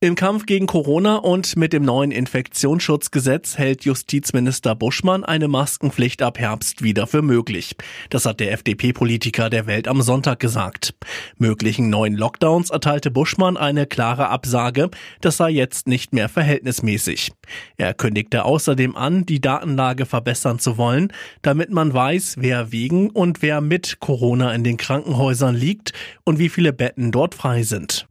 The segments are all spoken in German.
Im Kampf gegen Corona und mit dem neuen Infektionsschutzgesetz hält Justizminister Buschmann eine Maskenpflicht ab Herbst wieder für möglich. Das hat der FDP-Politiker der Welt am Sonntag gesagt. Möglichen neuen Lockdowns erteilte Buschmann eine klare Absage, das sei jetzt nicht mehr verhältnismäßig. Er kündigte außerdem an, die Datenlage verbessern zu wollen, damit man weiß, wer wegen und wer mit Corona in den Krankenhäusern liegt und wie viele Betten dort frei sind.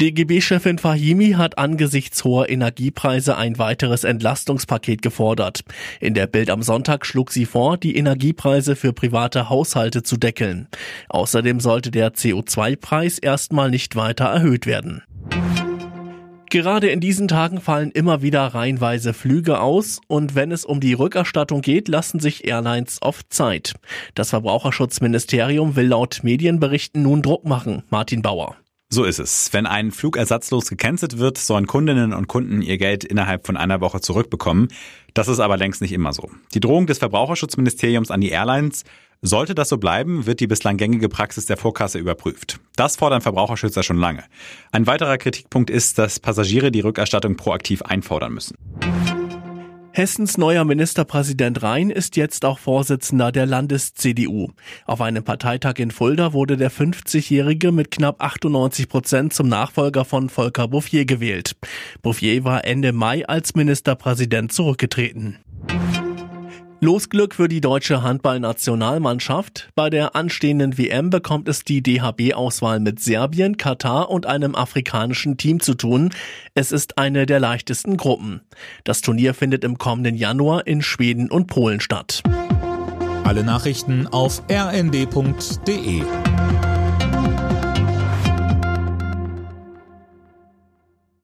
DGB-Chefin Fahimi hat angesichts hoher Energiepreise ein weiteres Entlastungspaket gefordert. In der Bild am Sonntag schlug sie vor, die Energiepreise für private Haushalte zu deckeln. Außerdem sollte der CO2-Preis erstmal nicht weiter erhöht werden. Gerade in diesen Tagen fallen immer wieder reihenweise Flüge aus und wenn es um die Rückerstattung geht, lassen sich Airlines oft Zeit. Das Verbraucherschutzministerium will laut Medienberichten nun Druck machen. Martin Bauer. So ist es. Wenn ein Flug ersatzlos gecancelt wird, sollen Kundinnen und Kunden ihr Geld innerhalb von einer Woche zurückbekommen. Das ist aber längst nicht immer so. Die Drohung des Verbraucherschutzministeriums an die Airlines, sollte das so bleiben, wird die bislang gängige Praxis der Vorkasse überprüft. Das fordern Verbraucherschützer schon lange. Ein weiterer Kritikpunkt ist, dass Passagiere die Rückerstattung proaktiv einfordern müssen. Hessens neuer Ministerpräsident Rhein ist jetzt auch Vorsitzender der Landes-CDU. Auf einem Parteitag in Fulda wurde der 50-Jährige mit knapp 98 Prozent zum Nachfolger von Volker Bouffier gewählt. Bouffier war Ende Mai als Ministerpräsident zurückgetreten. Losglück für die deutsche Handballnationalmannschaft. Bei der anstehenden WM bekommt es die DHB-Auswahl mit Serbien, Katar und einem afrikanischen Team zu tun. Es ist eine der leichtesten Gruppen. Das Turnier findet im kommenden Januar in Schweden und Polen statt. Alle Nachrichten auf rnd.de